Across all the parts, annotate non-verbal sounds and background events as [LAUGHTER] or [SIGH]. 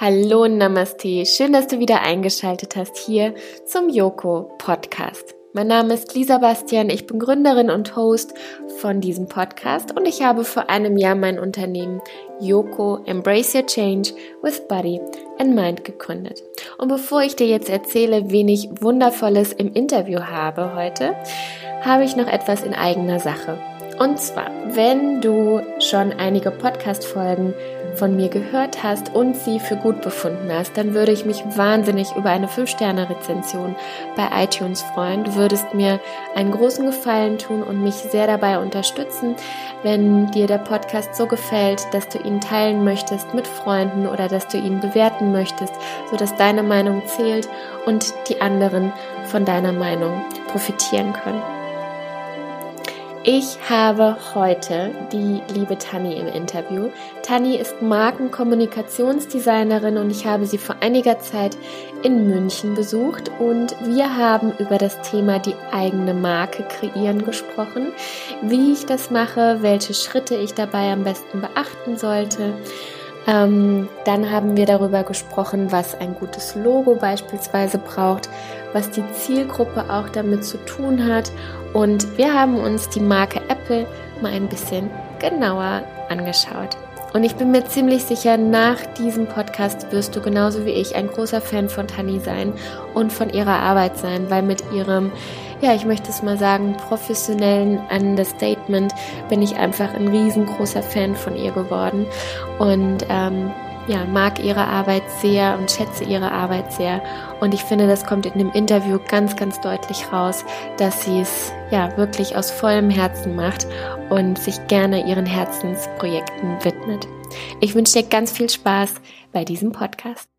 Hallo Namaste, schön, dass du wieder eingeschaltet hast hier zum Yoko Podcast. Mein Name ist Lisa Bastian, ich bin Gründerin und Host von diesem Podcast und ich habe vor einem Jahr mein Unternehmen Yoko Embrace Your Change with Body and Mind gegründet. Und bevor ich dir jetzt erzähle, wen ich wundervolles im Interview habe heute, habe ich noch etwas in eigener Sache. Und zwar, wenn du schon einige Podcast-Folgen von mir gehört hast und sie für gut befunden hast, dann würde ich mich wahnsinnig über eine 5-Sterne-Rezension bei iTunes freuen. Du würdest mir einen großen Gefallen tun und mich sehr dabei unterstützen, wenn dir der Podcast so gefällt, dass du ihn teilen möchtest mit Freunden oder dass du ihn bewerten möchtest, sodass deine Meinung zählt und die anderen von deiner Meinung profitieren können. Ich habe heute die liebe Tanni im Interview. Tanni ist Markenkommunikationsdesignerin und ich habe sie vor einiger Zeit in München besucht und wir haben über das Thema die eigene Marke kreieren gesprochen, wie ich das mache, welche Schritte ich dabei am besten beachten sollte. Ähm, dann haben wir darüber gesprochen, was ein gutes Logo beispielsweise braucht, was die Zielgruppe auch damit zu tun hat. Und wir haben uns die Marke Apple mal ein bisschen genauer angeschaut. Und ich bin mir ziemlich sicher, nach diesem Podcast wirst du genauso wie ich ein großer Fan von Tani sein und von ihrer Arbeit sein, weil mit ihrem, ja, ich möchte es mal sagen, professionellen Understatement bin ich einfach ein riesengroßer Fan von ihr geworden. Und ähm, ja, mag ihre Arbeit sehr und schätze ihre Arbeit sehr. Und ich finde, das kommt in dem Interview ganz, ganz deutlich raus, dass sie es ja wirklich aus vollem Herzen macht und sich gerne ihren Herzensprojekten widmet. Ich wünsche dir ganz viel Spaß bei diesem Podcast.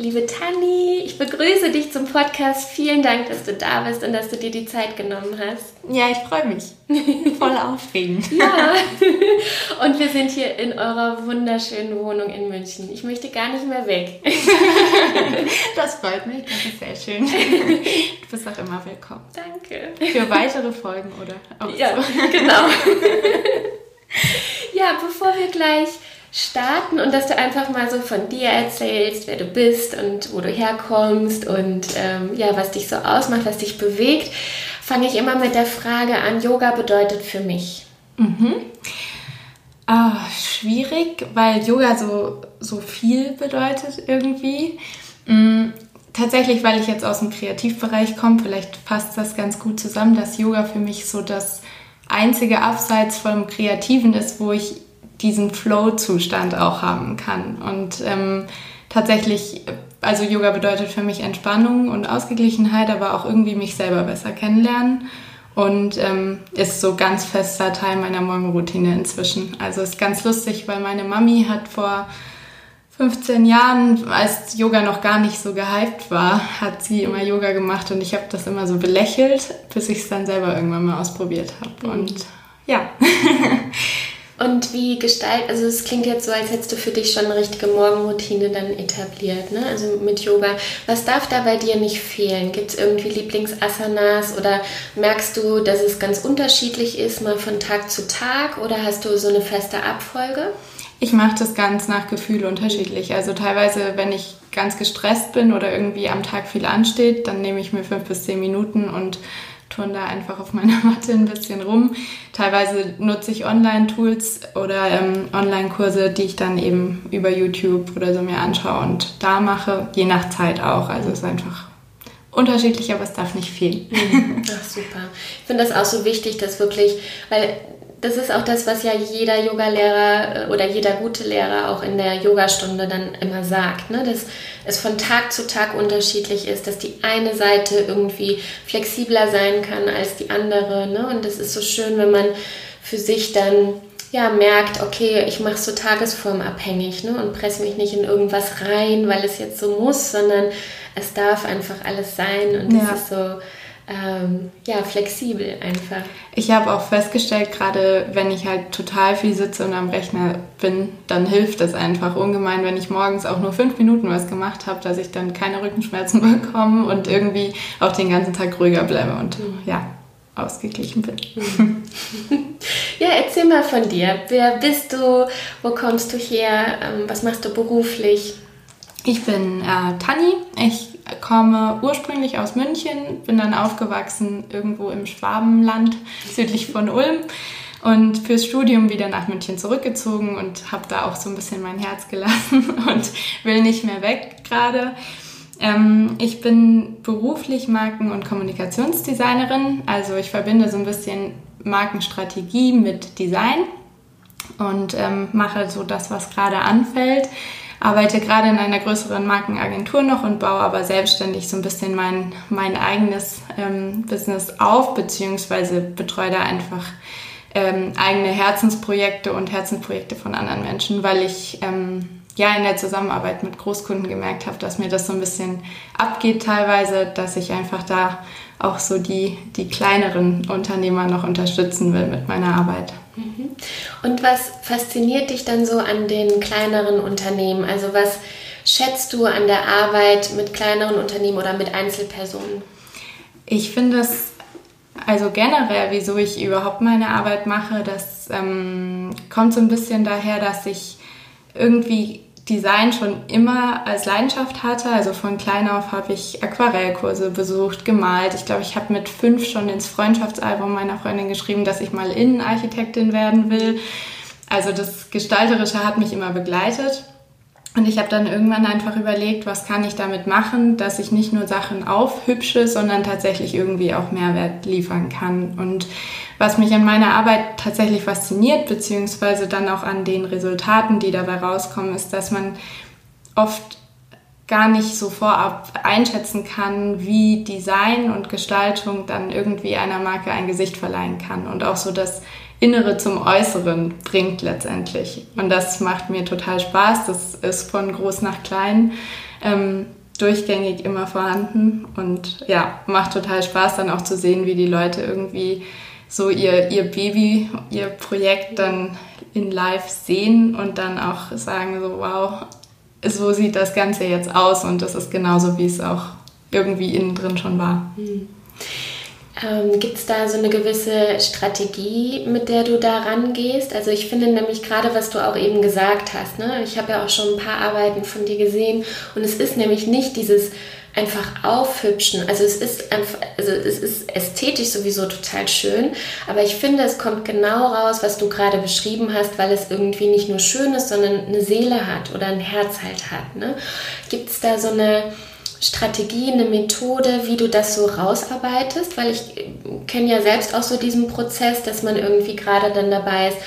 Liebe Tanni, ich begrüße dich zum Podcast. Vielen Dank, dass du da bist und dass du dir die Zeit genommen hast. Ja, ich freue mich. Voll [LAUGHS] aufregend. ja. [LAUGHS] Und wir sind hier in eurer wunderschönen Wohnung in München. Ich möchte gar nicht mehr weg. [LAUGHS] das freut mich. Das ist sehr schön. Du bist auch immer willkommen. Danke. Für weitere Folgen, oder? Auch ja, so. genau. ja, bevor wir gleich starten und dass du einfach mal so von dir erzählst, wer du bist und wo du herkommst und ähm, ja, was dich so ausmacht, was dich bewegt, fange ich immer mit der Frage an, Yoga bedeutet für mich. Mhm. Oh, schwierig, weil Yoga so, so viel bedeutet irgendwie. Mhm. Tatsächlich, weil ich jetzt aus dem Kreativbereich komme, vielleicht passt das ganz gut zusammen, dass Yoga für mich so das einzige Abseits vom Kreativen ist, wo ich diesen Flow-Zustand auch haben kann. Und ähm, tatsächlich, also Yoga bedeutet für mich Entspannung und Ausgeglichenheit, aber auch irgendwie mich selber besser kennenlernen. Und ähm, ist so ganz fester Teil meiner Morgenroutine inzwischen. Also ist ganz lustig, weil meine Mami hat vor 15 Jahren, als Yoga noch gar nicht so gehypt war, hat sie immer Yoga gemacht und ich habe das immer so belächelt, bis ich es dann selber irgendwann mal ausprobiert habe. Mhm. Und ja. [LAUGHS] Und wie gestaltet, also es klingt jetzt so, als hättest du für dich schon eine richtige Morgenroutine dann etabliert, ne? Also mit Yoga. Was darf da bei dir nicht fehlen? Gibt es irgendwie Lieblingsasanas oder merkst du, dass es ganz unterschiedlich ist, mal von Tag zu Tag oder hast du so eine feste Abfolge? Ich mache das ganz nach Gefühl unterschiedlich. Also teilweise, wenn ich ganz gestresst bin oder irgendwie am Tag viel ansteht, dann nehme ich mir fünf bis zehn Minuten und turne da einfach auf meiner [LAUGHS] Matte ein bisschen rum. Teilweise nutze ich Online-Tools oder ähm, Online-Kurse, die ich dann eben über YouTube oder so mir anschaue und da mache, je nach Zeit auch. Also es ist einfach unterschiedlich, aber es darf nicht fehlen. [LAUGHS] Ach super. Ich finde das auch so wichtig, dass wirklich, weil das ist auch das, was ja jeder Yogalehrer äh, oder jeder gute Lehrer auch in der Yogastunde dann immer sagt, ne? dass es von Tag zu Tag unterschiedlich ist, dass die eine Seite irgendwie flexibler sein kann als die andere. Ne? Und das ist so schön, wenn man für sich dann ja, merkt, okay, ich mache so tagesformabhängig ne? und presse mich nicht in irgendwas rein, weil es jetzt so muss, sondern es darf einfach alles sein und ja. das ist so ähm, ja, flexibel einfach. Ich habe auch festgestellt, gerade wenn ich halt total viel sitze und am Rechner bin, dann hilft es einfach ungemein, wenn ich morgens auch nur fünf Minuten was gemacht habe, dass ich dann keine Rückenschmerzen [LAUGHS] bekomme und irgendwie auch den ganzen Tag ruhiger bleibe. Und mhm. ja, ausgeglichen bin. [LAUGHS] Ja, erzähl mal von dir. Wer bist du? Wo kommst du her? Ähm, was machst du beruflich? Ich bin äh, Tanni. Ich komme ursprünglich aus München, bin dann aufgewachsen irgendwo im Schwabenland südlich von Ulm und fürs Studium wieder nach München zurückgezogen und habe da auch so ein bisschen mein Herz gelassen [LAUGHS] und will nicht mehr weg gerade. Ähm, ich bin beruflich Marken- und Kommunikationsdesignerin, also ich verbinde so ein bisschen Markenstrategie mit Design und ähm, mache so das, was gerade anfällt. Arbeite gerade in einer größeren Markenagentur noch und baue aber selbstständig so ein bisschen mein, mein eigenes ähm, Business auf, beziehungsweise betreue da einfach ähm, eigene Herzensprojekte und Herzensprojekte von anderen Menschen, weil ich ähm, ja in der Zusammenarbeit mit Großkunden gemerkt habe, dass mir das so ein bisschen abgeht teilweise, dass ich einfach da auch so die, die kleineren Unternehmer noch unterstützen will mit meiner Arbeit. Mhm. Und was fasziniert dich dann so an den kleineren Unternehmen? Also was schätzt du an der Arbeit mit kleineren Unternehmen oder mit Einzelpersonen? Ich finde es also generell, wieso ich überhaupt meine Arbeit mache, das ähm, kommt so ein bisschen daher, dass ich irgendwie Design schon immer als Leidenschaft hatte. Also von klein auf habe ich Aquarellkurse besucht, gemalt. Ich glaube, ich habe mit fünf schon ins Freundschaftsalbum meiner Freundin geschrieben, dass ich mal Innenarchitektin werden will. Also das Gestalterische hat mich immer begleitet. Und ich habe dann irgendwann einfach überlegt, was kann ich damit machen, dass ich nicht nur Sachen aufhübsche, sondern tatsächlich irgendwie auch Mehrwert liefern kann. Und was mich an meiner Arbeit tatsächlich fasziniert, beziehungsweise dann auch an den Resultaten, die dabei rauskommen, ist, dass man oft gar nicht so vorab einschätzen kann, wie Design und Gestaltung dann irgendwie einer Marke ein Gesicht verleihen kann und auch so das Innere zum Äußeren bringt letztendlich. Und das macht mir total Spaß. Das ist von groß nach klein ähm, durchgängig immer vorhanden. Und ja, macht total Spaß dann auch zu sehen, wie die Leute irgendwie so ihr, ihr Baby, ihr Projekt dann in Live sehen und dann auch sagen so, wow, so sieht das Ganze jetzt aus und das ist genauso, wie es auch irgendwie innen drin schon war. Mhm. Ähm, Gibt es da so eine gewisse Strategie, mit der du da rangehst? Also ich finde nämlich gerade, was du auch eben gesagt hast, ne? ich habe ja auch schon ein paar Arbeiten von dir gesehen und es ist nämlich nicht dieses einfach aufhübschen. Also es ist einfach, also es ist ästhetisch sowieso total schön, aber ich finde, es kommt genau raus, was du gerade beschrieben hast, weil es irgendwie nicht nur schön ist, sondern eine Seele hat oder ein Herz halt hat. Ne? Gibt es da so eine Strategie, eine Methode, wie du das so rausarbeitest? Weil ich kenne ja selbst auch so diesen Prozess, dass man irgendwie gerade dann dabei ist,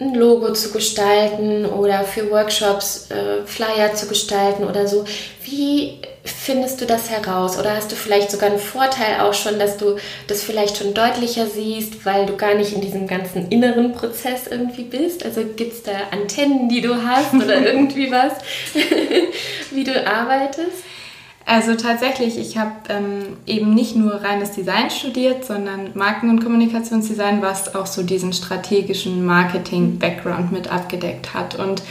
ein Logo zu gestalten oder für Workshops äh, Flyer zu gestalten oder so. Wie findest du das heraus? Oder hast du vielleicht sogar einen Vorteil auch schon, dass du das vielleicht schon deutlicher siehst, weil du gar nicht in diesem ganzen inneren Prozess irgendwie bist? Also gibt es da Antennen, die du hast oder [LAUGHS] irgendwie was, [LAUGHS] wie du arbeitest? Also tatsächlich, ich habe ähm, eben nicht nur reines Design studiert, sondern Marken- und Kommunikationsdesign, was auch so diesen strategischen Marketing-Background mit abgedeckt hat. Und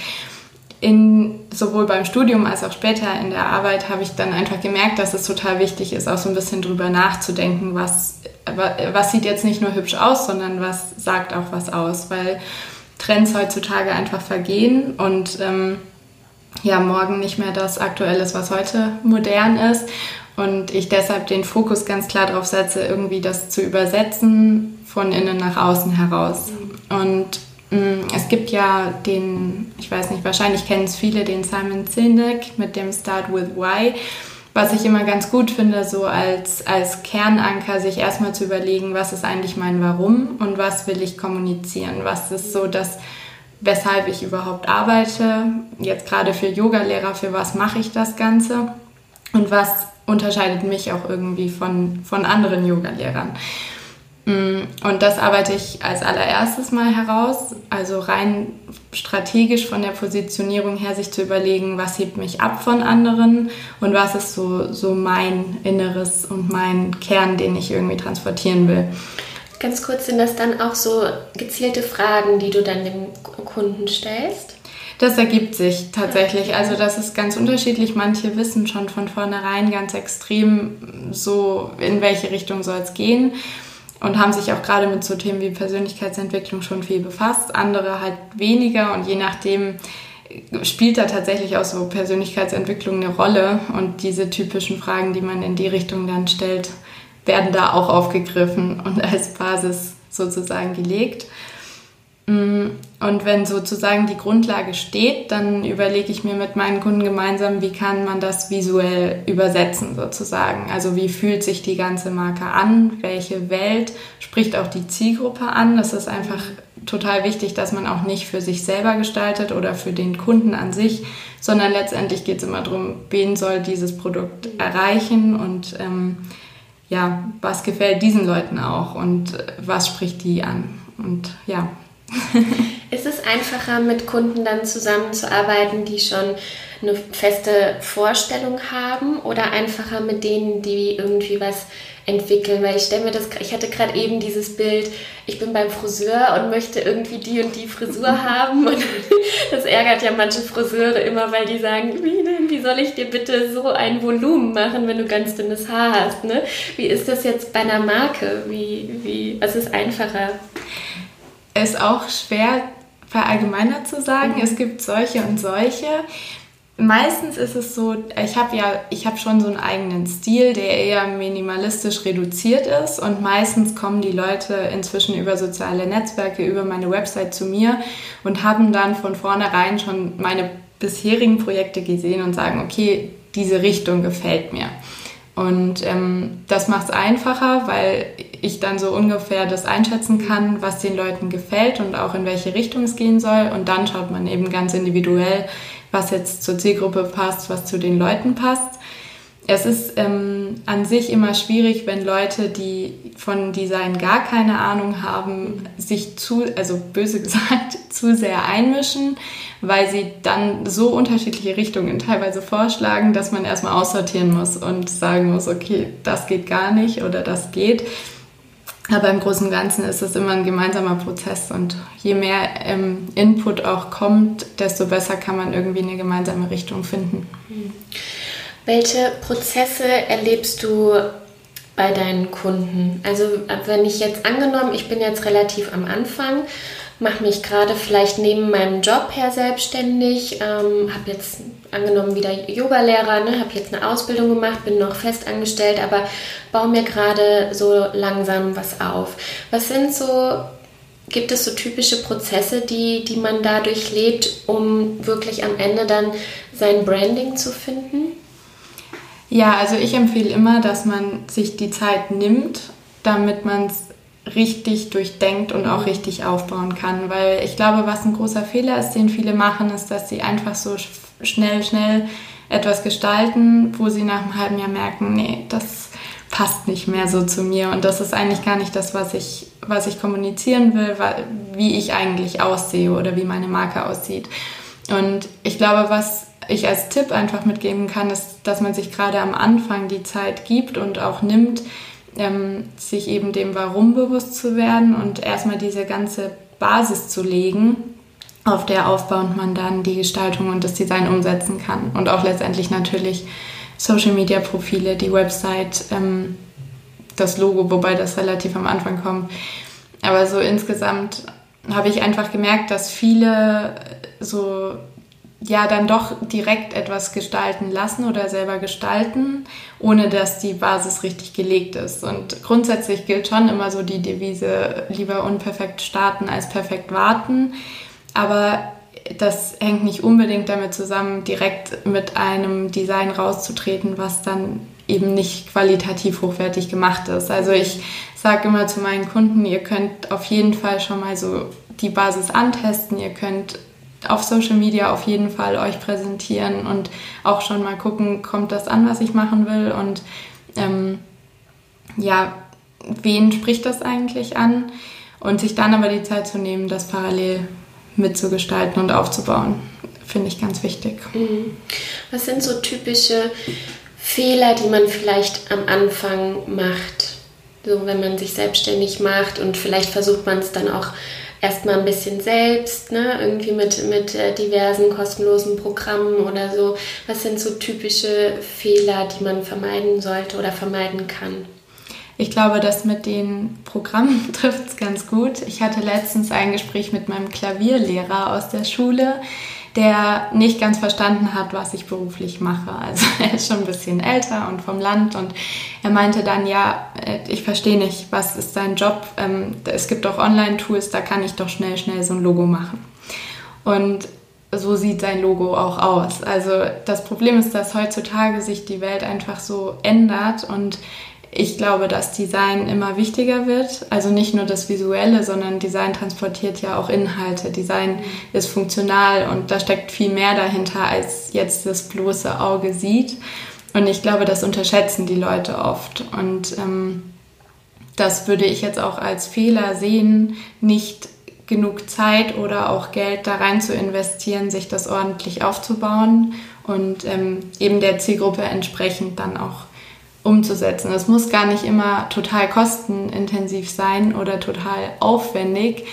in, sowohl beim Studium als auch später in der Arbeit habe ich dann einfach gemerkt, dass es total wichtig ist, auch so ein bisschen drüber nachzudenken, was, was sieht jetzt nicht nur hübsch aus, sondern was sagt auch was aus, weil Trends heutzutage einfach vergehen und ähm, ja morgen nicht mehr das aktuell ist, was heute modern ist. Und ich deshalb den Fokus ganz klar darauf setze, irgendwie das zu übersetzen von innen nach außen heraus. Und mh, mm, es gibt ja den, ich weiß nicht, wahrscheinlich kennen es viele, den Simon Sinek mit dem Start with Why was ich immer ganz gut finde, so als, als Kernanker, sich erstmal zu überlegen, was ist eigentlich mein Warum und was will ich kommunizieren. Was ist so das weshalb ich überhaupt arbeite, jetzt gerade für Yogalehrer, für was mache ich das Ganze und was unterscheidet mich auch irgendwie von, von anderen Yogalehrern. Mm, und das arbeite ich als allererstes mal heraus, also rein strategisch von der Positionierung her, sich zu überlegen, was hebt mich ab von anderen und was ist so, so mein Inneres und mein Kern, den ich irgendwie transportieren will. Ganz kurz, sind das dann auch so gezielte Fragen, die du dann dem Kunden stellst? Das ergibt sich tatsächlich. Also das ist ganz unterschiedlich. Manche wissen schon von vornherein ganz extrem so, in welche Richtung soll es gehen. und haben sich auch gerade mit so Themen wie Persönlichkeitsentwicklung schon viel befasst, andere halt weniger und je nachdem spielt da tatsächlich auch so Persönlichkeitsentwicklung eine Rolle und diese typischen Fragen, die man in die Richtung dann stellt, werden da auch aufgegriffen und als Basis sozusagen gelegt. Mm, und wenn sozusagen die Grundlage steht, dann überlege ich mir mit meinen Kunden gemeinsam, wie kann man das visuell übersetzen sozusagen. Also wie fühlt sich die ganze Marke an, welche Welt spricht auch die Zielgruppe an. Das ist einfach total wichtig, dass man auch nicht für sich selber gestaltet oder für den Kunden an sich, sondern letztendlich geht es immer darum, wen soll dieses Produkt erreichen und ähm, ja, was gefällt diesen Leuten auch und was spricht die an. Und ja, [LAUGHS] Ist es einfacher, mit Kunden dann zusammenzuarbeiten, die schon eine feste Vorstellung haben oder einfacher mit denen, die irgendwie was entwickeln? Weil ich stelle mir das, ich hatte gerade eben dieses Bild, ich bin beim Friseur und möchte irgendwie die und die Frisur [LAUGHS] haben und [LAUGHS] das ärgert ja manche Friseure immer, weil die sagen, wie denn, wie soll ich dir bitte so ein Volumen machen, wenn du ganz dünnes Haar hast? Ne? Wie ist das jetzt bei einer Marke? Wie, wie, was ist einfacher? ist auch schwer verallgemeinert zu sagen. Mhm. Es gibt solche und solche. Meistens ist es so, ich habe ja, ich habe schon so einen eigenen Stil, der eher minimalistisch reduziert ist und meistens kommen die Leute inzwischen über soziale Netzwerke, über meine Website zu mir und haben dann von vornherein schon meine bisherigen Projekte gesehen und sagen, okay, diese Richtung gefällt mir. Und ähm, das macht es einfacher, weil ich dann so ungefähr das einschätzen kann, was den Leuten gefällt und auch in welche Richtung es gehen soll. Und dann schaut man eben ganz individuell, was jetzt zur Zielgruppe passt, was zu den Leuten passt. Es ist ähm, an sich immer schwierig, wenn Leute, die von Design gar keine Ahnung haben, sich zu, also böse [LAUGHS] gesagt, zu sehr einmischen, weil sie dann so unterschiedliche Richtungen teilweise vorschlagen, dass man erstmal aussortieren muss und sagen muss, okay, das geht gar nicht oder das geht. Aber im Großen und Ganzen ist es immer ein gemeinsamer Prozess und je mehr ähm, Input auch kommt, desto besser kann man irgendwie eine gemeinsame Richtung finden. Welche Prozesse erlebst du bei deinen Kunden? Also wenn ich jetzt angenommen, ich bin jetzt relativ am Anfang mache mich gerade vielleicht neben meinem Job her selbstständig, ähm, habe jetzt angenommen wieder Yogalehrer, ne, habe jetzt eine Ausbildung gemacht, bin noch festangestellt, aber baue mir gerade so langsam was auf. Was sind so, gibt es so typische Prozesse, die, die man dadurch lebt, um wirklich am Ende dann sein Branding zu finden? Ja, also ich empfehle immer, dass man sich die Zeit nimmt, damit man es richtig durchdenkt und auch richtig aufbauen kann. Weil ich glaube, was ein großer Fehler ist, den viele machen, ist, dass sie einfach so schnell, schnell etwas gestalten, wo sie nach einem halben Jahr merken, nee, das passt nicht mehr so zu mir und das ist eigentlich gar nicht das, was ich, was ich kommunizieren will, wie ich eigentlich aussehe oder wie meine Marke aussieht. Und ich glaube, was ich als Tipp einfach mitgeben kann, ist, dass man sich gerade am Anfang die Zeit gibt und auch nimmt, ähm, sich eben dem Warum bewusst zu werden und erstmal diese ganze Basis zu legen, auf der aufbauend man dann die Gestaltung und das Design umsetzen kann. Und auch letztendlich natürlich Social Media Profile, die Website, ähm, das Logo, wobei das relativ am Anfang kommt. Aber so insgesamt habe ich einfach gemerkt, dass viele so ja dann doch direkt etwas gestalten lassen oder selber gestalten, ohne dass die Basis richtig gelegt ist. Und grundsätzlich gilt schon immer so die Devise, lieber unperfekt starten als perfekt warten. Aber das hängt nicht unbedingt damit zusammen, direkt mit einem Design rauszutreten, was dann eben nicht qualitativ hochwertig gemacht ist. Also ich sage immer zu meinen Kunden, ihr könnt auf jeden Fall schon mal so die Basis antesten, ihr könnt auf Social Media auf jeden Fall euch präsentieren und auch schon mal gucken, kommt das an, was ich machen will und ähm, ja, wen spricht das eigentlich an und sich dann aber die Zeit zu nehmen, das parallel mitzugestalten und aufzubauen, finde ich ganz wichtig. Mhm. Was sind so typische Fehler, die man vielleicht am Anfang macht? So, wenn man sich selbstständig macht und vielleicht versucht man es dann auch erstmal ein bisschen selbst, ne? irgendwie mit, mit äh, diversen kostenlosen Programmen oder so. Was sind so typische Fehler, die man vermeiden sollte oder vermeiden kann? Ich glaube, das mit den Programmen [LAUGHS] trifft es ganz gut. Ich hatte letztens ein Gespräch mit meinem Klavierlehrer aus der Schule, der nicht ganz verstanden hat, was ich beruflich mache. Also [LAUGHS] er ist schon ein bisschen älter und vom Land und er meinte dann, ja, äh, ich verstehe nicht, was ist dein Job? Ähm, es gibt auch Online-Tools, da kann ich doch schnell, schnell so ein Logo machen. Und so sieht sein Logo auch aus. Also das Problem ist, dass heutzutage sich die Welt einfach so ändert und ich glaube, dass Design immer wichtiger wird. Also nicht nur das Visuelle, sondern Design transportiert ja auch Inhalte. Design ist funktional und da steckt viel mehr dahinter, als jetzt das bloße Auge sieht. Und ich glaube, das unterschätzen die Leute oft. Und ähm, das würde ich jetzt auch als Fehler sehen, nicht genug Zeit oder auch Geld da rein zu investieren, sich das ordentlich aufzubauen und ähm, eben der Zielgruppe entsprechend dann auch umzusetzen. Es muss gar nicht immer total kostenintensiv sein oder total aufwendig,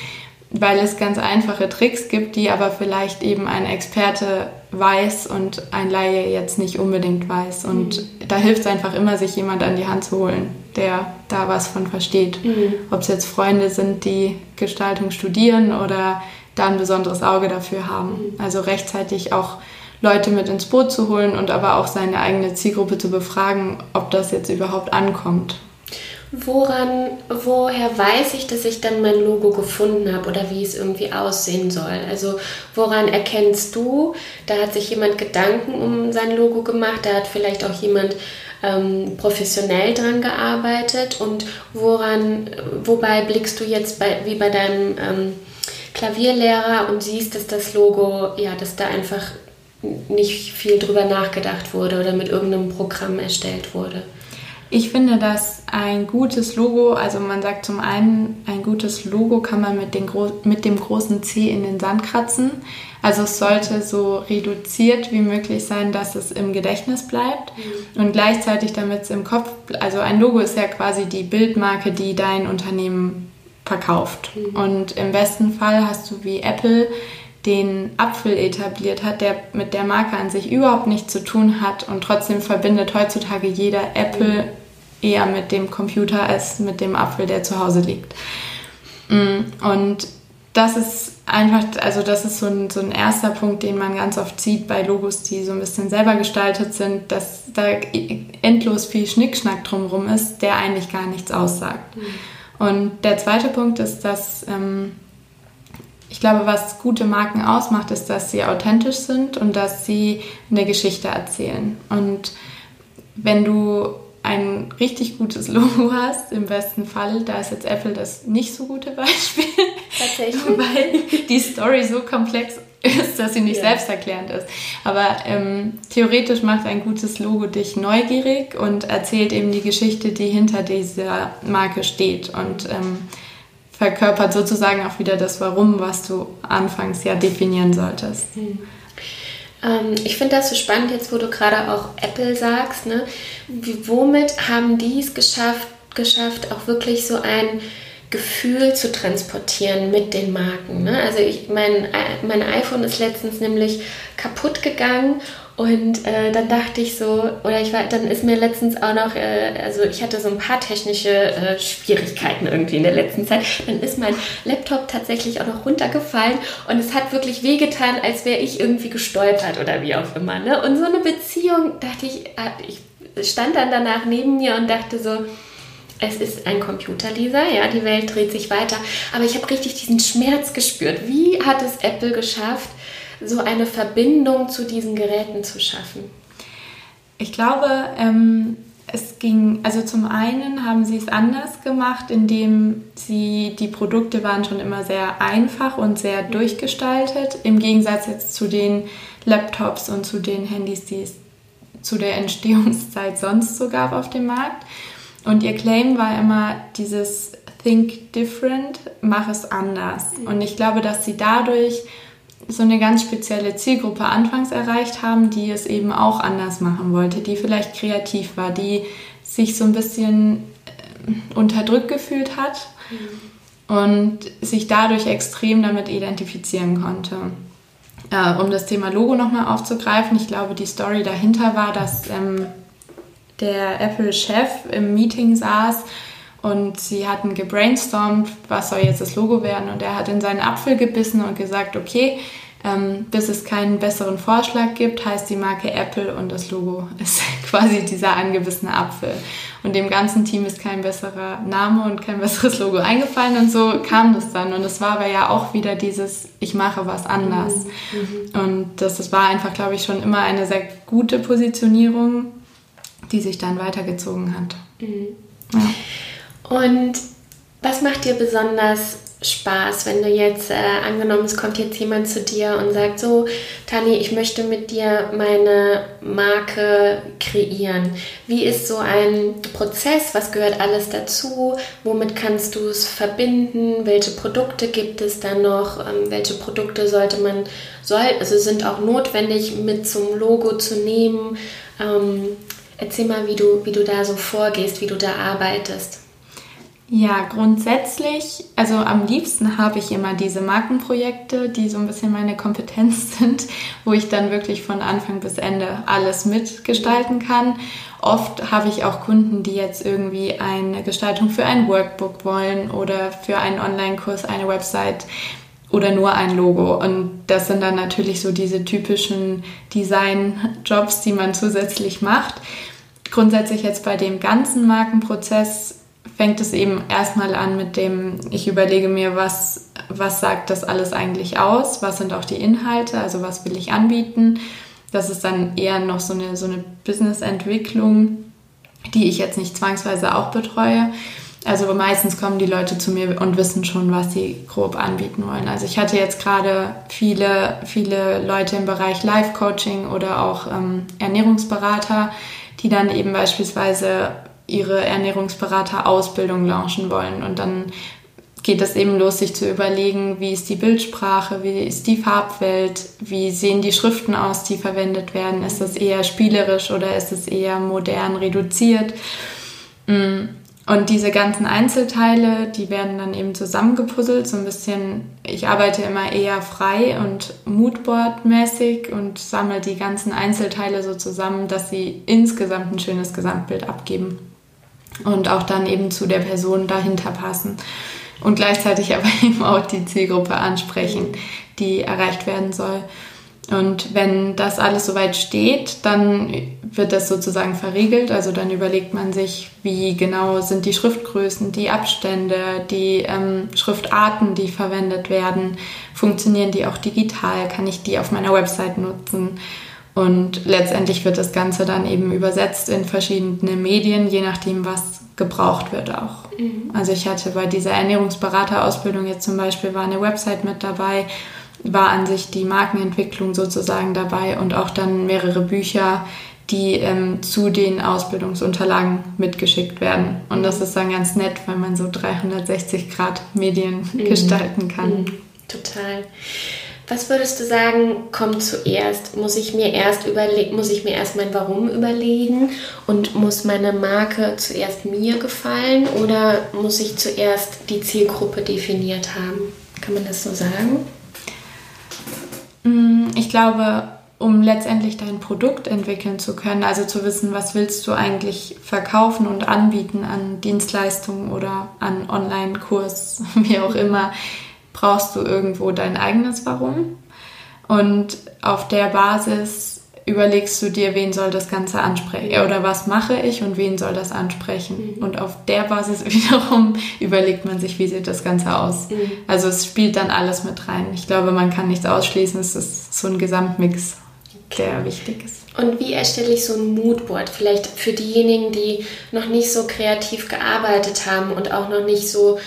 weil es ganz einfache Tricks gibt, die aber vielleicht eben ein Experte weiß und ein Laie jetzt nicht unbedingt weiß. Und mhm. da hilft es einfach immer, sich jemand an die Hand zu holen, der da was von versteht. Mhm. Ob es jetzt Freunde sind, die Gestaltung studieren oder da ein besonderes Auge dafür haben. Mhm. Also rechtzeitig auch Leute mit ins Boot zu holen und aber auch seine eigene Zielgruppe zu befragen, ob das jetzt überhaupt ankommt. Woran, woher weiß ich, dass ich dann mein Logo gefunden habe oder wie es irgendwie aussehen soll? Also woran erkennst du, da hat sich jemand Gedanken um sein Logo gemacht, da hat vielleicht auch jemand ähm, professionell dran gearbeitet und woran, wobei blickst du jetzt bei, wie bei deinem ähm, Klavierlehrer und siehst, dass das Logo, ja, dass da einfach nicht viel drüber nachgedacht wurde oder mit irgendeinem Programm erstellt wurde. Ich finde, dass ein gutes Logo, also man sagt zum einen, ein gutes Logo kann man mit, den mit dem großen C in den Sand kratzen. Also es sollte so reduziert wie möglich sein, dass es im Gedächtnis bleibt mhm. und gleichzeitig damit es im Kopf, also ein Logo ist ja quasi die Bildmarke, die dein Unternehmen verkauft. Mhm. Und im besten Fall hast du wie Apple den Apfel etabliert hat, der mit der Marke an sich überhaupt nichts zu tun hat und trotzdem verbindet heutzutage jeder Apple eher mit dem Computer als mit dem Apfel, der zu Hause liegt. Mm, und das ist einfach, also das ist so ein, so ein erster Punkt, den man ganz oft sieht bei Logos, die so ein bisschen selber gestaltet sind, dass da endlos viel Schnickschnack drumherum ist, der eigentlich gar nichts aussagt. Mhm. Und der zweite Punkt ist, dass ähm, ich glaube, was gute Marken ausmacht, ist, dass sie authentisch sind und dass sie eine Geschichte erzählen. Und wenn du ein richtig gutes [LAUGHS] Logo hast, im besten Fall, da ist jetzt Apple das nicht so gute Beispiel. Tatsächlich. [LAUGHS] Weil die Story so komplex ist, dass sie nicht ja. selbsterklärend ist. Aber ähm, theoretisch macht ein gutes Logo dich neugierig und erzählt eben die Geschichte, die hinter dieser Marke steht. Und ähm, verkörpert sozusagen auch wieder das Warum, was du anfangs ja definieren solltest. Hm. Ähm, ich finde das so spannend, jetzt wo du gerade auch Apple sagst, ne? Womit haben die es geschafft, geschafft, auch wirklich so ein Gefühl zu transportieren mit den Marken. Ne? Also ich, mein, mein iPhone ist letztens nämlich kaputt gegangen und äh, dann dachte ich so, oder ich war, dann ist mir letztens auch noch, äh, also ich hatte so ein paar technische äh, Schwierigkeiten irgendwie in der letzten Zeit. Dann ist mein Laptop tatsächlich auch noch runtergefallen und es hat wirklich wehgetan, als wäre ich irgendwie gestolpert oder wie auch immer. Ne? Und so eine Beziehung, dachte ich, ah, ich stand dann danach neben mir und dachte so, es ist ein Computer, ja, die Welt dreht sich weiter. Aber ich habe richtig diesen Schmerz gespürt. Wie hat es Apple geschafft, so eine Verbindung zu diesen Geräten zu schaffen? Ich glaube, ähm, es ging, also zum einen haben sie es anders gemacht, indem sie, die Produkte waren schon immer sehr einfach und sehr durchgestaltet, im Gegensatz jetzt zu den Laptops und zu den Handys, die es zu der Entstehungszeit sonst so gab auf dem Markt. Und ihr Claim war immer dieses Think different, mach es anders. Mhm. Und ich glaube, dass sie dadurch so eine ganz spezielle Zielgruppe anfangs erreicht haben, die es eben auch anders machen wollte, die vielleicht kreativ war, die sich so ein bisschen äh, unterdrückt gefühlt hat mhm. und sich dadurch extrem damit identifizieren konnte. Äh, um das Thema Logo nochmal aufzugreifen, ich glaube, die Story dahinter war, dass ähm, der Apple-Chef im Meeting saß und sie hatten gebrainstormt, was soll jetzt das Logo werden. Und er hat in seinen Apfel gebissen und gesagt, okay, ähm, bis es keinen besseren Vorschlag gibt, heißt die Marke Apple und das Logo [LAUGHS] ist quasi dieser angebissene Apfel. Und dem ganzen Team ist kein besserer Name und kein [LAUGHS] besseres Logo eingefallen und so kam das dann. Und es war aber ja auch wieder dieses, ich mache was anders. Mhm. Und das, das war einfach, glaube ich, schon immer eine sehr gute Positionierung, die sich dann weitergezogen hat. Mhm. Ja. Und was macht dir besonders Spaß, wenn du jetzt, äh, angenommen, es kommt jetzt jemand zu dir und sagt, so, Tani, ich möchte mit dir meine Marke kreieren. Wie ist so ein Prozess? Was gehört alles dazu? Womit kannst du es verbinden? Welche Produkte gibt es da noch? Ähm, welche Produkte sollte man, soll, also sind auch notwendig mit zum Logo zu nehmen? Ähm, erzähl mal, wie du, wie du da so vorgehst, wie du da arbeitest. Ja, grundsätzlich, also am liebsten habe ich immer diese Markenprojekte, die so ein bisschen meine Kompetenz [LAUGHS] sind, wo ich dann wirklich von Anfang bis Ende alles mitgestalten kann. Oft habe ich auch Kunden, die jetzt irgendwie eine Gestaltung für ein Workbook wollen oder für einen Online-Kurs, eine Website oder nur ein Logo. Und das sind dann natürlich so diese typischen Design-Jobs, die man zusätzlich macht. Grundsätzlich jetzt bei dem ganzen Markenprozess fängt es eben erstmal an mit dem, ich überlege mir, was, was sagt das alles eigentlich aus, was sind auch die Inhalte, also was will ich anbieten. Das ist dann eher noch so eine, so eine Business-Entwicklung, die ich jetzt nicht zwangsweise auch betreue. Also meistens kommen die Leute zu mir und wissen schon, was sie grob anbieten wollen. Also ich hatte jetzt gerade viele, viele Leute im Bereich Life-Coaching oder auch ähm, Ernährungsberater, die dann eben beispielsweise ihre Ernährungsberater-Ausbildung launchen wollen. Und dann geht es eben los, sich zu überlegen, wie ist die Bildsprache, wie ist die Farbwelt, wie sehen die Schriften aus, die verwendet werden. Ist das eher spielerisch oder ist es eher modern reduziert? Mm. Und diese ganzen Einzelteile, die werden dann eben zusammengepuzzelt, so ein bisschen, ich arbeite immer eher frei und Moodboard-mäßig und sammle die ganzen Einzelteile so zusammen, dass sie insgesamt ein schönes Gesamtbild abgeben und auch dann eben zu der Person dahinter passen und gleichzeitig [LAUGHS] aber eben auch die Zielgruppe ansprechen, die erreicht werden soll. Und wenn das alles soweit steht, dann wird das sozusagen verriegelt. Also dann überlegt man sich, wie genau sind die Schriftgrößen, die Abstände, die ähm, Schriftarten, die verwendet werden. Funktionieren die auch digital? Kann ich die auf meiner Website nutzen? Und letztendlich wird das Ganze dann eben übersetzt in verschiedene Medien, je nachdem, was gebraucht wird auch. Mhm. Also ich hatte bei dieser Ernährungsberaterausbildung jetzt zum Beispiel war eine Website mit dabei, war an sich die Markenentwicklung sozusagen dabei und auch dann mehrere Bücher, die ähm, zu den Ausbildungsunterlagen mitgeschickt werden. Und das ist dann ganz nett, weil man so 360 Grad Medien mhm. gestalten kann. Mhm. Total. Was würdest du sagen, kommt zuerst? Muss ich mir erst überlegen, muss ich mir erst mein Warum überlegen und muss meine Marke zuerst mir gefallen oder muss ich zuerst die Zielgruppe definiert haben? Kann man das so sagen? Mm, ich glaube, um letztendlich dein Produkt entwickeln zu können, also zu wissen, was willst du eigentlich verkaufen und anbieten an Dienstleistungen oder an Online-Kurs, [LAUGHS] wie auch immer, brauchst du irgendwo dein eigenes Warum. Und auf der Basis überlegst du dir, wen soll das Ganze ansprechen oder was mache ich und wen soll das ansprechen. Mhm. Und auf der Basis [LAUGHS] wiederum überlegt man sich, wie sieht das Ganze aus. Mhm. Also es spielt dann alles mit rein. Ich glaube, man kann nichts ausschließen. Es ist so ein Gesamtmix, der wichtig ist. Und wie erstelle ich so ein Moodboard? Vielleicht für diejenigen, die noch nicht so kreativ gearbeitet haben und auch noch nicht so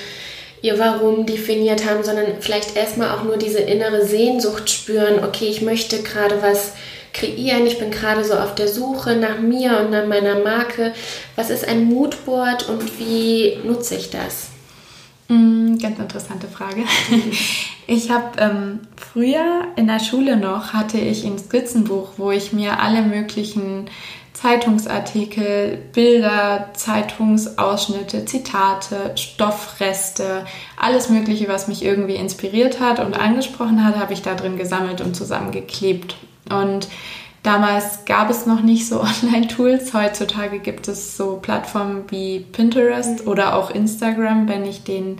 ihr Warum definiert haben, sondern vielleicht erstmal auch nur diese innere Sehnsucht spüren, okay, ich möchte gerade was kreieren, ich bin gerade so auf der Suche nach mir und nach meiner Marke. Was ist ein Moodboard und wie nutze ich das? Mm, ganz interessante Frage. [LAUGHS] Ich habe ähm, früher in der Schule noch, hatte ich ein Skizzenbuch, wo ich mir alle möglichen Zeitungsartikel, Bilder, Zeitungsausschnitte, Zitate, Stoffreste, alles Mögliche, was mich irgendwie inspiriert hat und angesprochen hat, habe ich da drin gesammelt und zusammengeklebt. Und Damals gab es noch nicht so [LAUGHS] Online-Tools. Heutzutage gibt es so Plattformen wie Pinterest mhm. oder auch Instagram, wenn ich den,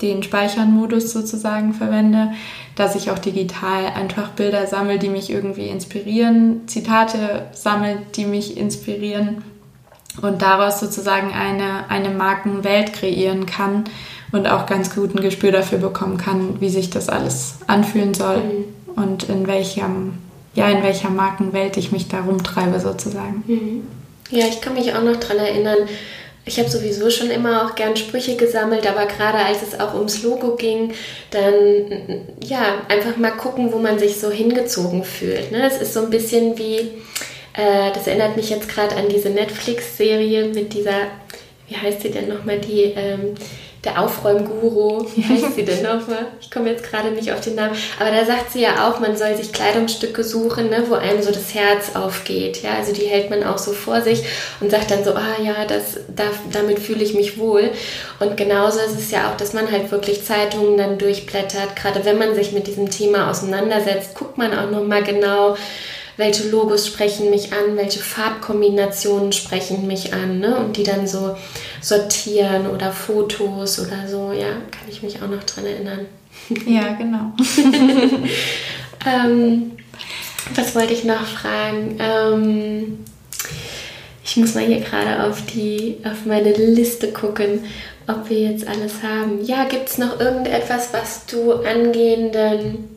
den Speichern-Modus sozusagen verwende, dass ich auch digital einfach Bilder sammle, die mich irgendwie inspirieren, Zitate sammle, die mich inspirieren und daraus sozusagen eine, eine Markenwelt kreieren kann und auch ganz gut ein Gespür dafür bekommen kann, wie sich das alles anfühlen soll mhm. und in welchem ja, in welcher Markenwelt ich mich da rumtreibe sozusagen. Mhm. Ja, ich kann mich auch noch daran erinnern, ich habe sowieso schon immer auch gern Sprüche gesammelt, aber gerade als es auch ums Logo ging, dann ja, einfach mal gucken, wo man sich so hingezogen fühlt. Ne? Das ist so ein bisschen wie, äh, das erinnert mich jetzt gerade an diese Netflix-Serie mit dieser, wie heißt sie denn nochmal, die, ähm, der Aufräumguru, wie [LAUGHS] heißt sie denn nochmal? Ich komme jetzt gerade nicht auf den Namen. Aber da sagt sie ja auch, man soll sich Kleidungsstücke suchen, ne, wo einem so das Herz aufgeht. Ja, also die hält man auch so vor sich und sagt dann so, ah ja, das, da, damit fühle ich mich wohl. Und genauso ist es ja auch, dass man halt wirklich Zeitungen dann durchblättert. Gerade wenn man sich mit diesem Thema auseinandersetzt, guckt man auch nochmal genau, welche Logos sprechen mich an, welche Farbkombinationen sprechen mich an ne? und die dann so sortieren oder Fotos oder so, ja, kann ich mich auch noch dran erinnern. [LAUGHS] Ja, genau. [LAUGHS] ähm, was wollte ich noch fragen? Ähm, ich muss mal hier gerade auf auf meine Liste gucken, ob wir jetzt alles haben. Ja, gibt es noch irgendetwas, was du angehenden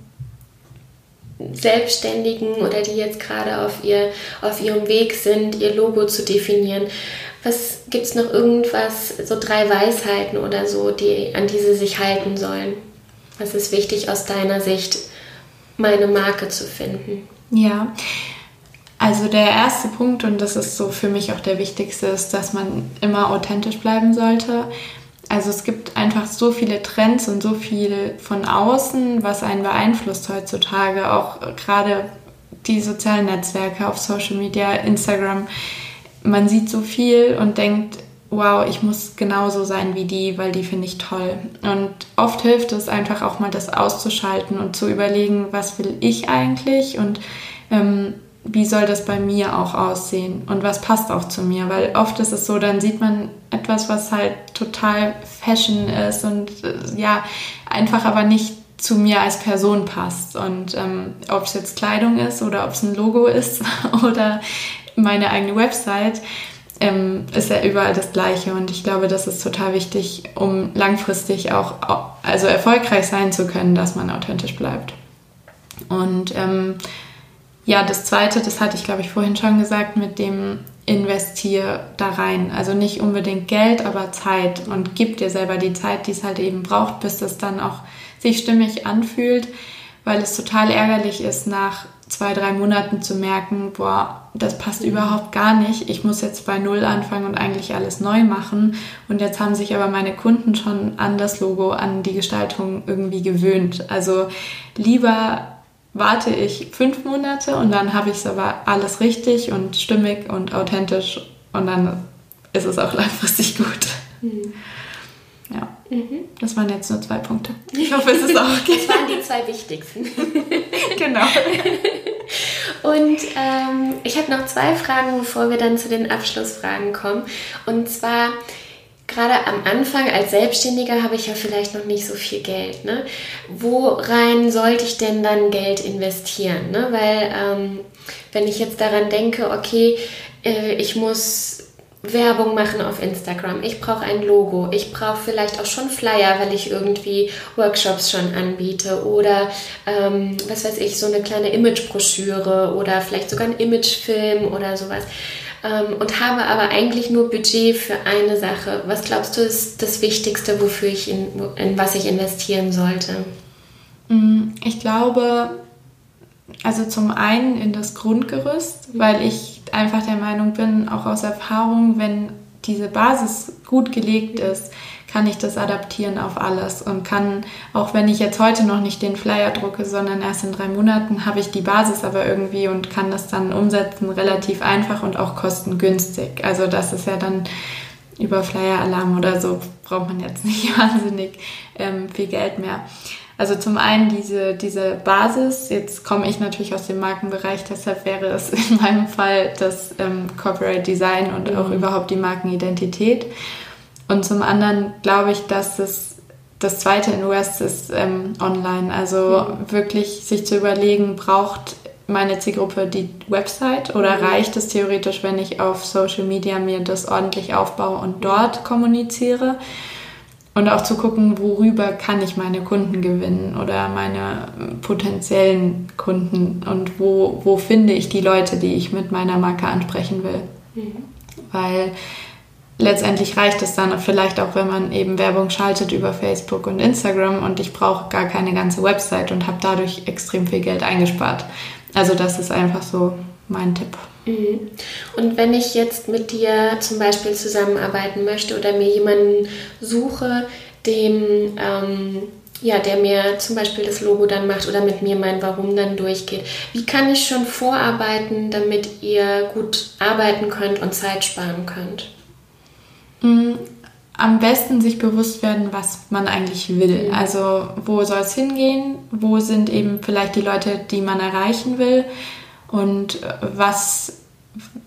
Selbstständigen oder die jetzt gerade auf, ihr, auf ihrem Weg sind, ihr Logo zu definieren. Was gibt es noch irgendwas, so drei Weisheiten oder so, die, an die sie sich halten sollen? Was ist wichtig aus deiner Sicht, meine Marke zu finden? Ja, also der erste Punkt, und das ist so für mich auch der wichtigste, ist, dass man immer authentisch bleiben sollte also es gibt einfach so viele Trends und so viel von außen, was einen beeinflusst heutzutage. Auch gerade die sozialen Netzwerke auf Social Media, Instagram. Man sieht so viel und denkt, wow, ich muss genauso sein wie die, weil die finde ich toll. Und oft hilft es einfach auch mal das auszuschalten und zu überlegen, was will ich eigentlich und ähm, wie soll das bei mir auch aussehen und was passt auch zu mir, weil oft ist es so, dann sieht man etwas, was halt total Fashion ist und äh, ja, einfach aber nicht zu mir als Person passt. Und ähm, ob es jetzt Kleidung ist oder ob es ein Logo ist [LAUGHS] oder meine eigene Website, ähm, ist ja überall das Gleiche. Und ich glaube, das ist total wichtig, um langfristig auch also erfolgreich sein zu können, dass man authentisch bleibt. Und ähm, ja, das zweite, das hatte ich glaube ich vorhin schon gesagt, mit dem investier da rein. Also nicht unbedingt Geld, aber Zeit und gib dir selber die Zeit, die es halt eben braucht, bis das dann auch sich stimmig anfühlt, weil es total ärgerlich ist, nach zwei, drei Monaten zu merken, boah, das passt überhaupt gar nicht. Ich muss jetzt bei Null anfangen und eigentlich alles neu machen. Und jetzt haben sich aber meine Kunden schon an das Logo, an die Gestaltung irgendwie gewöhnt. Also lieber warte ich fünf Monate und dann habe ich es aber alles richtig und stimmig und authentisch und dann ist es auch [LAUGHS] langfristig gut. Mhm. Ja, mhm. das waren jetzt nur zwei Punkte. Ich hoffe, es ist auch okay. [LAUGHS] Das waren die zwei wichtigsten. [LAUGHS] genau. Und ähm, ich habe noch zwei Fragen, bevor wir dann zu den Abschlussfragen kommen. Und zwar, gerade am Anfang als Selbstständiger habe ich ja vielleicht noch nicht so viel Geld. Ne? Worein sollte ich denn dann Geld investieren? Ne? Weil ähm, wenn ich jetzt daran denke, okay, äh, ich muss Werbung machen auf Instagram, ich brauche ein Logo, ich brauche vielleicht auch schon Flyer, weil ich irgendwie Workshops schon anbiete oder ähm, was weiß ich, so eine kleine Imagebroschüre oder vielleicht sogar ein Imagefilm oder sowas ähm, und habe aber eigentlich nur Budget für eine Sache. Was glaubst du ist das Wichtigste, wofür ich in, in was ich investieren sollte? Mm, ich glaube, also zum einen in das Grundgerüst, weil ich einfach der Meinung bin, auch aus Erfahrung, wenn diese Basis gut gelegt ist, kann ich das adaptieren auf alles und kann, auch wenn ich jetzt heute noch nicht den Flyer drucke, sondern erst in drei Monaten, habe ich die Basis aber irgendwie und kann das dann umsetzen relativ einfach und auch kostengünstig. Also das ist ja dann über Flyer-Alarm oder so braucht man jetzt nicht [LAUGHS] wahnsinnig ähm, viel Geld mehr. Also zum einen diese, diese Basis, jetzt komme ich natürlich aus dem Markenbereich, deshalb wäre es [LAUGHS] in meinem Fall das ähm, Corporate Design und mhm. auch überhaupt die Markenidentität. Und zum anderen glaube ich, dass es das zweite in West ist ähm, online. Also mhm. wirklich sich zu überlegen, braucht meine Zielgruppe die Website oder mhm. reicht es theoretisch, wenn ich auf Social Media mir das ordentlich aufbaue und dort kommuniziere? Und auch zu gucken, worüber kann ich meine Kunden gewinnen oder meine potenziellen Kunden und wo, wo finde ich die Leute, die ich mit meiner Marke ansprechen will. Mhm. Weil letztendlich reicht es dann vielleicht auch, wenn man eben Werbung schaltet über Facebook und Instagram und ich brauche gar keine ganze Website und habe dadurch extrem viel Geld eingespart. Also das ist einfach so mein Tipp. Mhm. Und wenn ich jetzt mit dir zum Beispiel zusammenarbeiten möchte oder mir jemanden suche, dem, ähm, ja, der mir zum Beispiel das Logo dann macht oder mit mir mein Warum dann durchgeht, wie kann ich schon vorarbeiten, damit ihr gut arbeiten könnt und Zeit sparen könnt? Mhm. Am besten sich bewusst werden, was man eigentlich will. Mhm. Also wo soll es hingehen? Wo sind eben vielleicht die Leute, die man erreichen will? Und was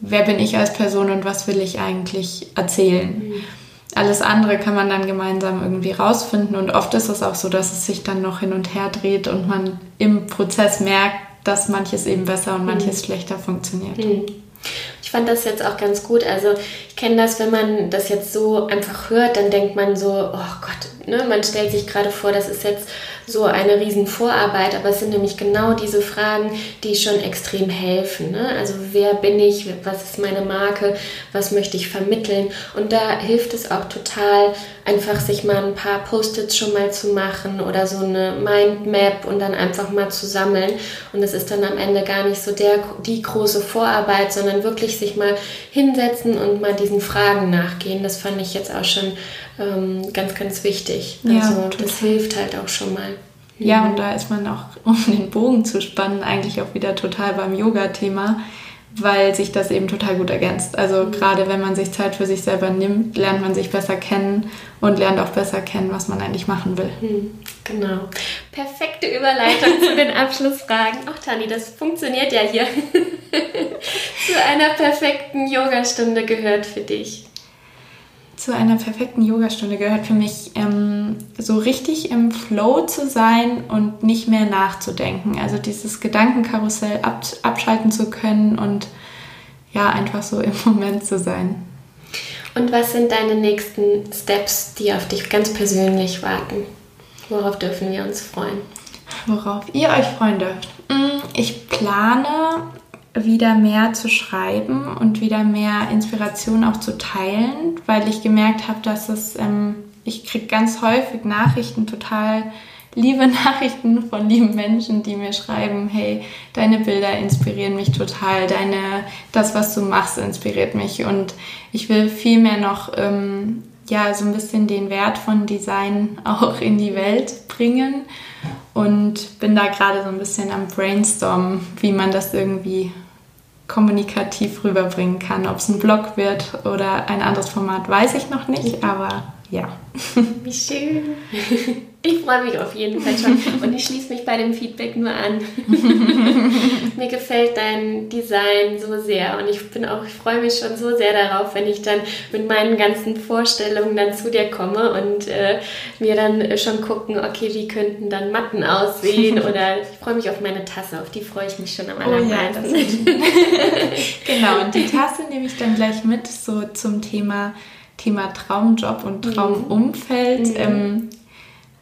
wer bin ich als Person und was will ich eigentlich erzählen. Mhm. Alles andere kann man dann gemeinsam irgendwie rausfinden und oft ist es auch so, dass es sich dann noch hin und her dreht und man im Prozess merkt, dass manches eben besser und manches mhm. schlechter funktioniert. Mhm. Ich fand das jetzt auch ganz gut. Also ich kenne das, wenn man das jetzt so einfach hört, dann denkt man so, oh Gott, ne? man stellt sich gerade vor, das ist jetzt so eine riesen Vorarbeit, aber es sind nämlich genau diese Fragen, die schon extrem helfen. Ne? Also wer bin ich, was ist meine Marke, was möchte ich vermitteln und da hilft es auch total, einfach sich mal ein paar Post-its schon mal zu machen oder so eine Mindmap und dann einfach mal zu sammeln und es ist dann am Ende gar nicht so der, die große Vorarbeit, sondern wirklich sich mal hinsetzen und mal diesen Fragen nachgehen. Das fand ich jetzt auch schon ähm, ganz, ganz wichtig. Also ja, das hilft halt auch schon mal. Ja, und da ist man auch, [LAUGHS] um den Bogen zu spannen, eigentlich auch wieder total beim Yoga-Thema, weil sich das eben total gut ergänzt. Also mhm. gerade wenn man sich Zeit für sich selber nimmt, lernt man sich besser kennen und lernt auch besser kennen, was man eigentlich machen will. Mhm, genau. Perfekte Überleitung zu den [LAUGHS] Abschlussfragen. Ach, Tani, das funktioniert ja hier. [LAUGHS] zu einer perfekten Yogastunde gehört für dich zu einer perfekten Yogastunde gehört für mich, ähm, so richtig im Flow zu sein und nicht mehr nachzudenken. Also dieses Gedankenkarussell ab, abschalten zu können und ja, einfach so im [LAUGHS] Moment zu sein. Und was sind deine nächsten Steps, die auf dich ganz persönlich warten? Worauf dürfen wir uns freuen? Worauf ihr euch freuen dürft. Mm, ich plane wieder mehr zu schreiben und wieder mehr Inspiration auch zu teilen, weil ich gemerkt habe, dass es, ähm, ich kriege ganz häufig Nachrichten, total liebe [LAUGHS] Nachrichten von lieben Menschen, die mir schreiben, hey, deine Bilder inspirieren mich total, deine, das, was du machst, inspiriert mich. Und ich will viel mehr noch, ähm, ja, so ein bisschen den Wert von Design [LAUGHS] auch in die Welt bringen und bin da gerade so ein bisschen am Brainstorm, wie man das irgendwie kommunikativ rüberbringen kann. Ob es ein Blog wird oder ein anderes Format, weiß ich noch nicht, aber ja. Wie schön. Ich freue mich auf jeden Fall schon und ich schließe mich bei dem Feedback nur an. [LAUGHS] Mir gefällt dein Design so sehr und ich bin auch, ich freue mich schon so sehr darauf, wenn ich dann mit meinen ganzen Vorstellungen dann zu dir komme und äh, wir dann schon gucken, okay, wie könnten dann Matten aussehen [LAUGHS] oder ich freue mich auf meine Tasse, auf die freue ich mich schon am allermeisten. Oh ja, [LAUGHS] genau, und die Tasse nehme ich dann gleich mit, so zum Thema Thema Traumjob und mhm. Traumumfeld. Mhm. Ähm,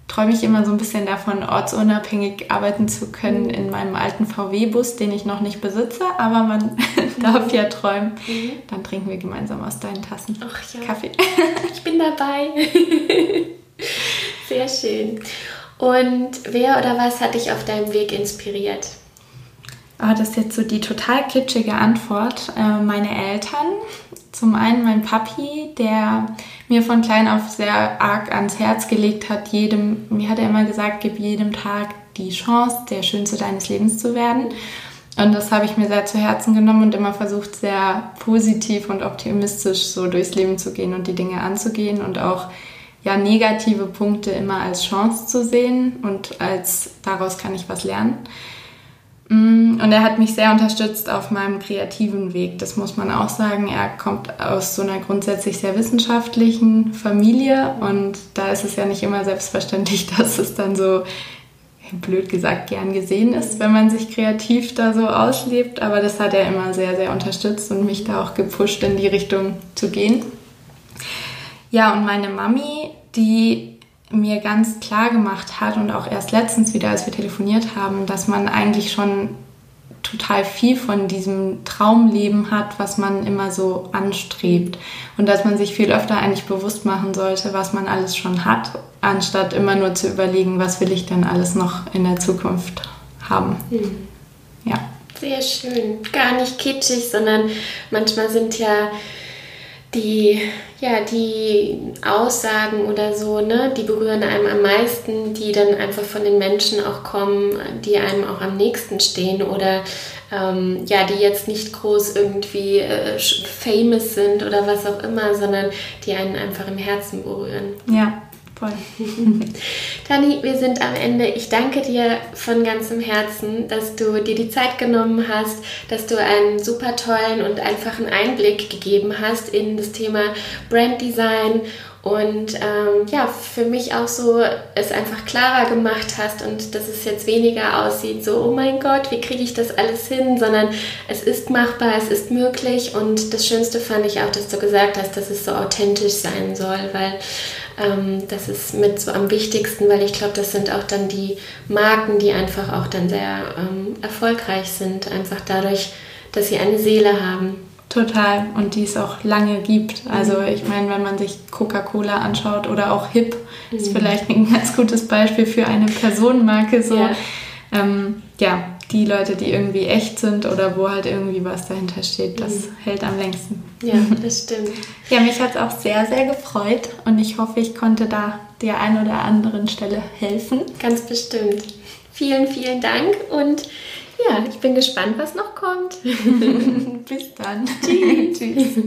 träume ich immer so ein bisschen davon, ortsunabhängig arbeiten zu können mhm. in meinem alten VW-Bus, den ich noch nicht besitze, aber man [LAUGHS] darf ja träumen. Mhm. Dann trinken wir gemeinsam aus deinen Tassen ja. Kaffee. ich bin dabei. [LAUGHS] Sehr schön. Und wer oder was hat dich auf deinem Weg inspiriert? Oh, das ist jetzt so die total kitschige Antwort. Äh, meine Eltern. Zum einen mein Papi, der mir von klein auf sehr arg ans Herz gelegt hat, jedem, mir hat er immer gesagt, gib jedem Tag die Chance, der Schönste deines Lebens zu werden. Und das habe ich mir sehr zu Herzen genommen und immer versucht, sehr positiv und optimistisch so durchs Leben zu gehen und die Dinge anzugehen und auch ja, negative Punkte immer als Chance zu sehen und als daraus kann ich was lernen. Mm, und er hat mich sehr unterstützt auf meinem kreativen Weg. Das muss man auch sagen. Er kommt aus so einer grundsätzlich sehr wissenschaftlichen Familie und da ist es ja nicht immer selbstverständlich, [LAUGHS] dass es dann so blöd gesagt gern gesehen ist, wenn man sich kreativ da so auslebt. Aber das hat er immer sehr, sehr unterstützt und mich da auch gepusht, in die Richtung zu gehen. Ja, und meine Mami, die mir ganz klar gemacht hat und auch erst letztens wieder, als wir telefoniert haben, dass man eigentlich schon total viel von diesem Traumleben hat, was man immer so anstrebt. Und dass man sich viel öfter eigentlich bewusst machen sollte, was man alles schon hat, anstatt immer nur zu überlegen, was will ich denn alles noch in der Zukunft haben. Mhm. Ja. Sehr schön. Gar nicht kitschig, sondern manchmal sind ja die, ja, die Aussagen oder so, ne, die berühren einem am meisten, die dann einfach von den Menschen auch kommen, die einem auch am nächsten stehen oder ähm, ja, die jetzt nicht groß irgendwie äh, famous sind oder was auch immer, sondern die einen einfach im Herzen berühren. Ja, Voll. [LAUGHS] Tani, wir sind am Ende. Ich danke dir von ganzem Herzen, dass du dir die Zeit genommen hast, dass du einen super tollen und einfachen Einblick gegeben hast in das Thema Brand Design und ähm, ja, für mich auch so es einfach klarer gemacht hast und dass es jetzt weniger aussieht, so, oh mein Gott, wie kriege ich das alles hin, sondern es ist machbar, es ist möglich und das Schönste fand ich auch, dass du gesagt hast, dass es so authentisch sein soll, weil ähm, das ist mit so am wichtigsten, weil ich glaube, das sind auch dann die Marken, die einfach auch dann sehr ähm, erfolgreich sind, einfach dadurch, dass sie eine Seele haben. Total und die es auch lange gibt. Also mhm. ich meine, wenn man sich Coca-Cola anschaut oder auch Hip, mhm. ist vielleicht ein ganz gutes Beispiel für eine Personenmarke. So, ja. Ähm, ja, die Leute, die irgendwie echt sind oder wo halt irgendwie was dahinter steht, das mhm. hält am längsten. Ja, das stimmt. ja, mich hat es auch sehr, sehr gefreut und ich hoffe, ich konnte da der einen oder anderen Stelle helfen. Ganz bestimmt. Vielen, vielen Dank und ja, ich bin gespannt, was noch kommt. [LAUGHS] Bis dann. Tschüss. [LAUGHS] Tschüss.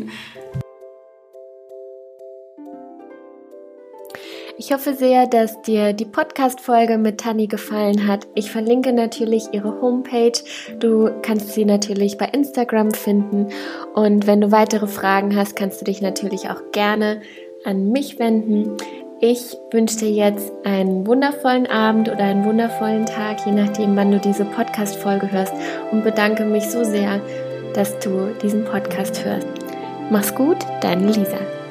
Ich hoffe sehr, dass dir die Podcast-Folge mit Tani gefallen hat. Ich verlinke natürlich ihre Homepage. Du kannst sie natürlich bei Instagram finden. Und wenn du weitere Fragen hast, kannst du dich natürlich auch gerne an mich wenden. Ich wünsche dir jetzt einen wundervollen Abend oder einen wundervollen Tag, je nachdem, wann du diese Podcast-Folge hörst und bedanke mich so sehr, dass du diesen Podcast hörst. Mach's gut, deine Lisa.